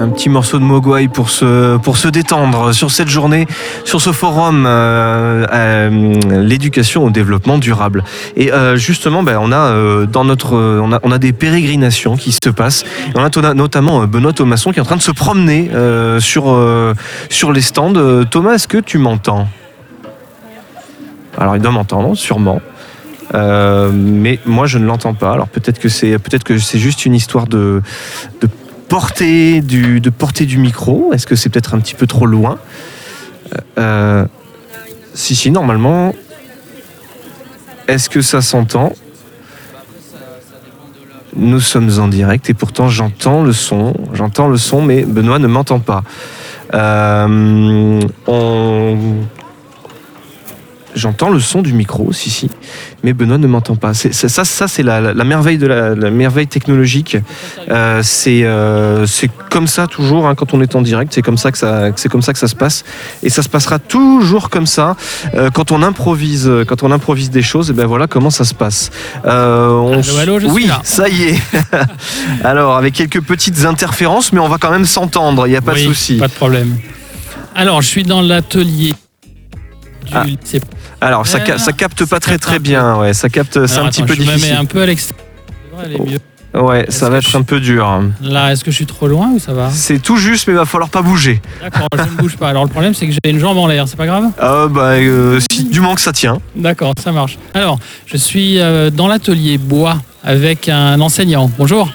Un petit morceau de Mogwai pour se, pour se détendre sur cette journée, sur ce forum, euh, euh, l'éducation au développement durable. Et euh, justement, ben, on, a, dans notre, on, a, on a des pérégrinations qui se passent. On a notamment Benoît Thomasson qui est en train de se promener sur, sur les stands. Thomas, est-ce que tu m'entends? Alors, il doit m'entendre, sûrement. Mais moi, je ne l'entends pas. Alors, peut-être que c'est peut-être que c'est juste une histoire de, de portée du, de portée du micro Est-ce que c'est peut-être un petit peu trop loin? Euh, Si, si, normalement. Est-ce que ça s'entend? Nous sommes en direct et pourtant j'entends le son. J'entends le son, mais Benoît ne m'entend pas. Euh, on... J'entends le son du micro, si, si, mais Benoît ne m'entend pas. C'est, ça, ça c'est la, la- la merveille de la, la merveille technologique. Euh, c'est, euh, c'est comme ça toujours hein, quand on est en direct. C'est comme ça que ça, c'est comme ça que ça se passe, et ça se passera toujours comme ça euh, quand on improvise, quand on improvise des choses. Et ben voilà comment ça se passe. On Allô, allô, je suis oui, là. ça y est. Alors avec quelques petites interférences, mais on va quand même s'entendre. Il n'y a pas Oui, de souci. Pas de problème. Alors, je suis dans l'atelier du Ah. Alors ça, ca- ça capte ça pas très très peu. bien. Ouais, ça capte. C'est Alors, un petit attends, peu je me mets un peu à l'extérieur. Elle est mieux. Ouais, Est-ce ça va que être je- un peu dur. Là, est-ce que je suis trop loin ou ça va C'est tout juste, mais il va falloir pas bouger. D'accord, je ne bouge pas. Alors, le problème, c'est que j'ai une jambe en l'air. C'est pas grave Ah bah, euh, si, du moment que ça tient. D'accord, ça marche. Alors, je suis euh, dans l'atelier bois avec un enseignant. Bonjour.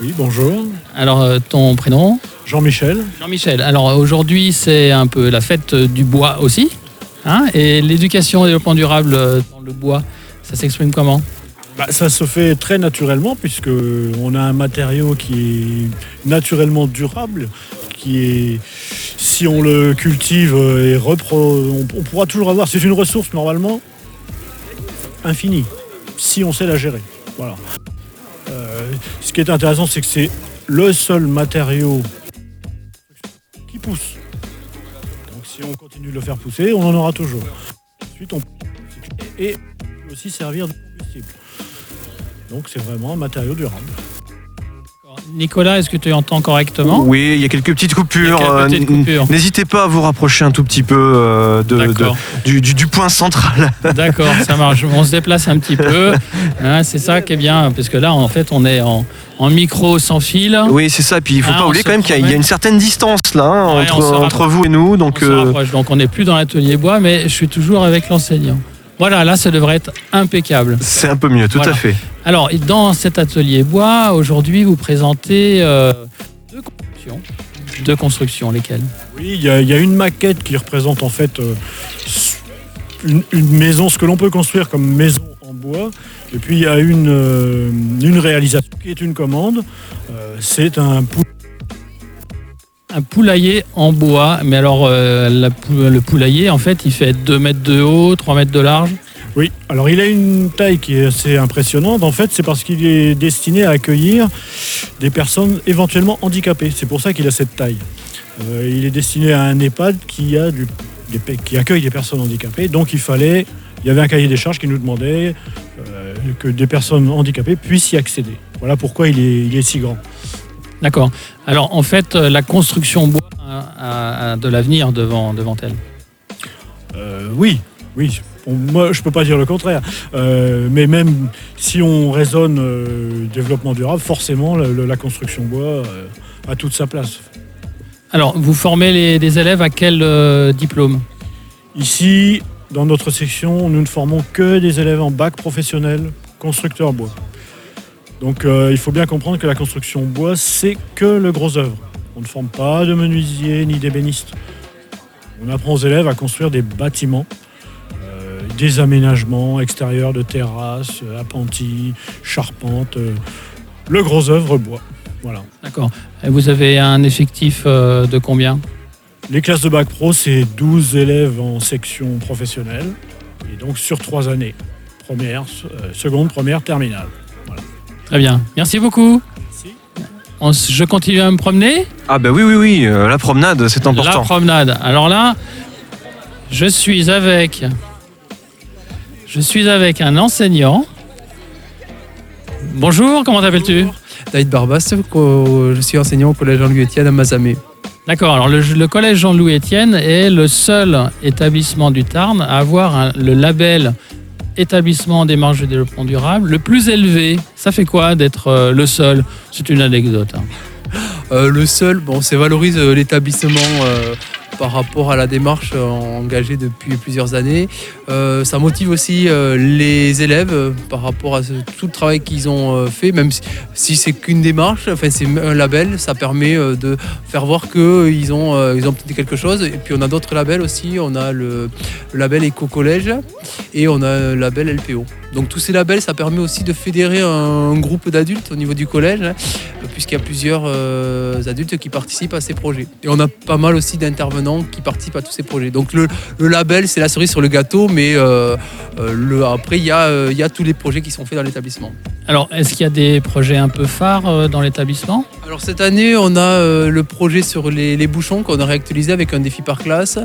Oui, bonjour. Alors, euh, ton prénom? Jean-Michel. Jean-Michel. Alors, aujourd'hui, c'est un peu la fête euh, du bois aussi. Hein et l'éducation au développement durable euh, dans le bois, ça s'exprime comment? Bah, ça se fait très naturellement puisque on a un matériau qui est naturellement durable, qui est, si on le cultive et repro, on, pourra toujours avoir. C'est une ressource normalement infinie, si on sait la gérer. Voilà. Euh, ce qui est intéressant, c'est que c'est le seul matériau qui pousse. Si on continue de le faire pousser, on en aura toujours. Ensuite, on et aussi servir de combustible. Donc c'est vraiment un matériau durable. Nicolas, est-ce que tu entends correctement Oui, il y a quelques petites coupures. Euh, coupures. N'hésitez pas à vous rapprocher un tout petit peu euh, de, de- D'accord, du, du- du point central. d'accord, ça marche. On se déplace un petit peu. Hein, c'est ça qui est bien, parce que là, en fait, on est en, en micro sans fil. Oui, c'est ça. Puis il faut Ah, pas oublier quand même qu'il y, a- y une certaine distance là hein, Ouais, entre, vous et nous. On Donc se euh, rapproche. Donc, on n'est plus dans l'atelier bois, mais je suis toujours avec l'enseignant. Voilà, là, ça devrait être impeccable. c'est un peu mieux, tout Voilà. à fait. Alors, dans cet atelier bois, aujourd'hui, vous présentez euh, deux constructions. Deux constructions, lesquelles? Oui, il y, a- il y a une maquette qui représente en fait euh, une, une maison, ce que l'on peut construire comme maison en bois. Et puis il y a une, euh, une réalisation qui est une commande. Euh, c'est un pou- Un poulailler en bois, mais alors euh, le poulailler, en fait, il fait 2 mètres de haut, 3 mètres de large. Oui, alors il a une taille qui est assez impressionnante. En fait, c'est parce qu'il est destiné à accueillir des personnes éventuellement handicapées. C'est pour ça qu'il a cette taille. Euh, il est destiné à un EHPAD qui, a qui accueille des personnes handicapées. Donc il fallait, il y avait un cahier des charges qui nous demandait euh, que des personnes handicapées puissent y accéder. Voilà pourquoi il est, il est si grand. D'accord. Alors, en fait, euh, la construction bois a, a- a de l'avenir devant, devant elle. Euh, oui, oui. Moi, je peux pas dire le contraire. Euh, mais même si on raisonne euh, développement durable, forcément, la construction bois a toute sa place. Alors, vous formez les, des élèves à quel diplôme? Ici, dans notre section, nous ne formons que des élèves en bac professionnel constructeur bois. Donc, euh, il faut bien comprendre que la construction bois, c'est que le gros œuvre. On ne forme pas de menuisiers ni d'ébénistes. On apprend aux élèves à construire des bâtiments, euh, des aménagements extérieurs de terrasses, euh, appentis, charpentes, euh, le gros œuvre bois. Voilà. D'accord. Et vous avez un effectif de combien? Les classes de bac pro, c'est 12 élèves en section professionnelle, et donc sur trois années. Première, seconde, première, terminale. Très bien. Merci beaucoup. Merci. On s- je continue à me promener. Ah bah oui, oui, oui. euh, la promenade, c'est La important. promenade. Alors là, je suis avec, je suis avec un enseignant. Bonjour, comment t'appelles-tu? David Barbas, je suis enseignant au collège Jean-Louis Etienne à Mazamet. D'accord, alors le, le collège Jean-Louis Etienne est le seul établissement du Tarn à avoir un- le label établissement en démarche de développement durable le plus élevé. Ça fait quoi d'être euh, le seul? C'est une anecdote. hein. Euh, le seul, bon, c'est valorise euh, l'établissement par rapport à la démarche engagée depuis plusieurs années. Ça motive aussi les élèves par rapport à tout le travail qu'ils ont fait, même si, c'est qu'une démarche, enfin c'est un label, ça permet de faire voir qu'ils ont, ils ont quelque chose. Et puis on a d'autres labels aussi, on a le, le label Éco-Collège et on a le label LPO. Donc tous ces labels, ça permet aussi de fédérer un groupe d'adultes au niveau du collège, hein, puisqu'il y a plusieurs euh, adultes qui participent à ces projets. Et on a pas mal aussi d'intervenants qui participent à tous ces projets. Donc le, le label, c'est la cerise sur le gâteau, mais euh, euh, le, après, il y, a, il y a tous les projets qui sont faits dans l'établissement. Alors, est-ce qu'il y a des projets un peu phares dans l'établissement? Alors cette année, on a le projet sur les, les bouchons qu'on a réactualisé avec un défi par classe.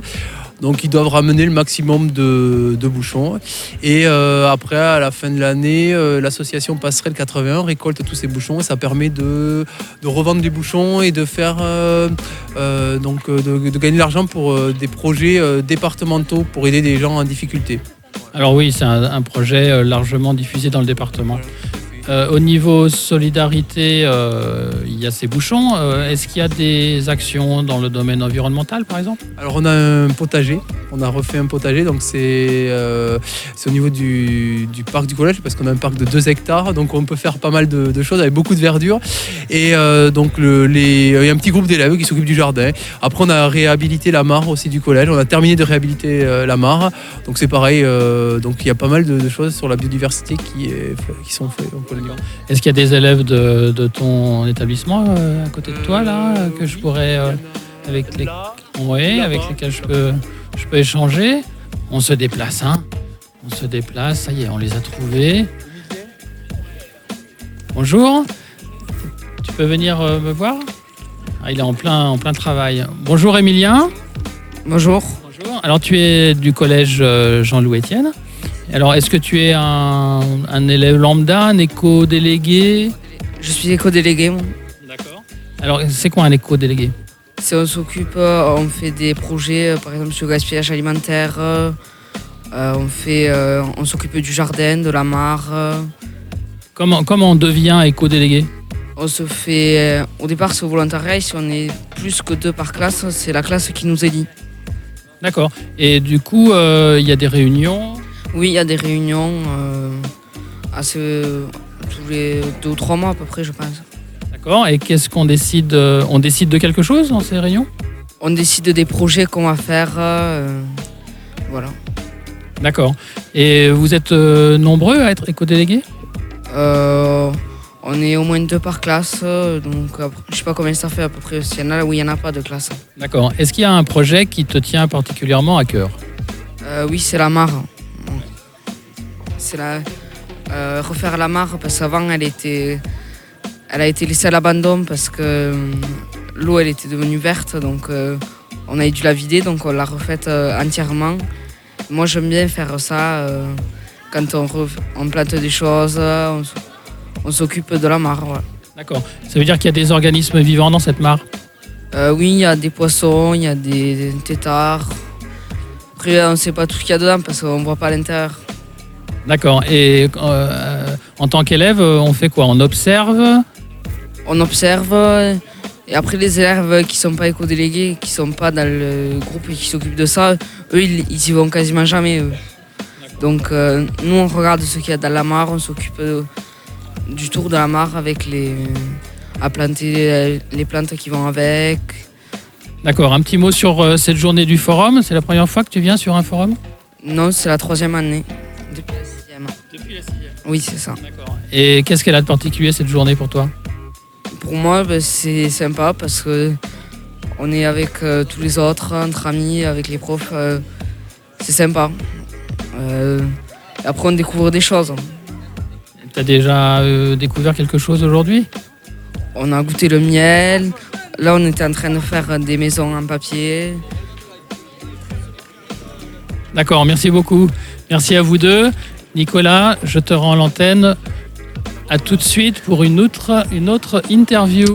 Donc ils doivent ramener le maximum de, bouchons. Et euh, après, à la fin de l'année, euh, l'association Passerelle 81 récolte tous ces bouchons et ça permet de, revendre des bouchons et de faire euh, donc de, gagner de l'argent pour des projets départementaux pour aider des gens en difficulté. Alors oui, c'est un, projet largement diffusé dans le département. Euh, au niveau solidarité, euh, il y a ces bouchons. Euh, Est-ce qu'il y a des actions dans le domaine environnemental, par exemple? Alors on a un potager, on a refait un potager, donc c'est au niveau du, parc du collège parce qu'on a un parc de 2 hectares, donc on peut faire pas mal de, choses avec beaucoup de verdure. Et donc il y a un petit groupe d'élèves qui s'occupe du jardin. Après on a réhabilité la mare aussi du collège, on a terminé de réhabiliter la mare, donc c'est pareil, donc il y a pas mal de, choses sur la biodiversité qui, sont faites. Est-ce qu'il y a des élèves de, de ton établissement euh, à côté de toi, là, euh, que je pourrais, euh, avec les, ouais, avec lesquels je peux, je peux échanger On se déplace, hein On se déplace, ça y est, on les a trouvés. Bonjour, tu peux venir euh, me voir? Ah, Il est en plein, en plein travail. Bonjour Emilien. Bonjour. Bonjour. Alors tu es du collège euh, Jean-Louis Etienne? Alors est-ce que tu es un, un élève lambda, un éco-délégué? Je suis éco-délégué. moi. D'accord. Alors c'est quoi un éco-délégué? C'est on s'occupe, euh, on fait des projets, euh, par exemple sur le gaspillage alimentaire. euh, on fait, euh, on s'occupe du jardin, de la mare. euh, comment, comment on devient éco-délégué? On se fait, au départ c'est au volontariat. et Si on est plus que deux par classe, c'est la classe qui nous élit. D'accord. Et du coup, il y a des réunions. Oui, il y a des réunions euh, assez, tous les deux ou trois mois à peu près, je pense. D'accord. Et qu'est-ce qu'on décide euh, On décide de quelque chose dans ces réunions? On décide des projets qu'on va faire. euh, voilà. D'accord. Et vous êtes euh, nombreux à être éco-délégués? Euh, on est au moins deux par classe, donc je sais pas combien ça fait à peu près. S'il y en a là où il n'y en a pas de classe. D'accord. Est-ce qu'il y a un projet qui te tient particulièrement à cœur? Euh, oui, c'est la mare. C'est la euh, refaire la mare parce qu'avant elle était, elle a été laissée à l'abandon parce que euh, l'eau elle était devenue verte, donc euh, on a dû la vider, donc on l'a refaite entièrement. Moi j'aime bien faire ça quand on, on plante des choses, on, s'occupe de la mare. D'accord. Ça veut dire qu'il y a des organismes vivants dans cette mare? Euh, oui, il y a des poissons, il y a des, des têtards. Après, on ne sait pas tout ce qu'il y a dedans parce qu'on ne voit pas à l'intérieur. D'accord. Et euh, en tant qu'élève, euh, on fait quoi? On observe? On observe euh, et après les élèves qui sont pas éco-délégués, qui sont pas dans le groupe et qui s'occupent de ça, eux, ils, ils y vont quasiment jamais. eux. Donc euh, nous, on regarde ce qu'il y a dans la mare, on s'occupe du tour de la mare avec les à planter les plantes qui vont avec. D'accord. Un petit mot sur cette journée du forum. C'est la première fois que tu viens sur un forum? Non, c'est la troisième année. Depuis la sixième. Depuis la sixième. Oui, c'est ça. D'accord. Et qu'est-ce qu'elle a de particulier cette journée pour toi? Pour moi, ben, c'est sympa parce que on est avec euh, tous les autres, entre amis, avec les profs. euh, c'est sympa. Euh, après, on découvre des choses. Tu as déjà euh, découvert quelque chose aujourd'hui? On a goûté le miel. Là, on était en train de faire des maisons en papier. D'accord, merci beaucoup. Merci à vous deux. Nicolas, je te rends l'antenne À tout de suite pour une autre, une autre interview.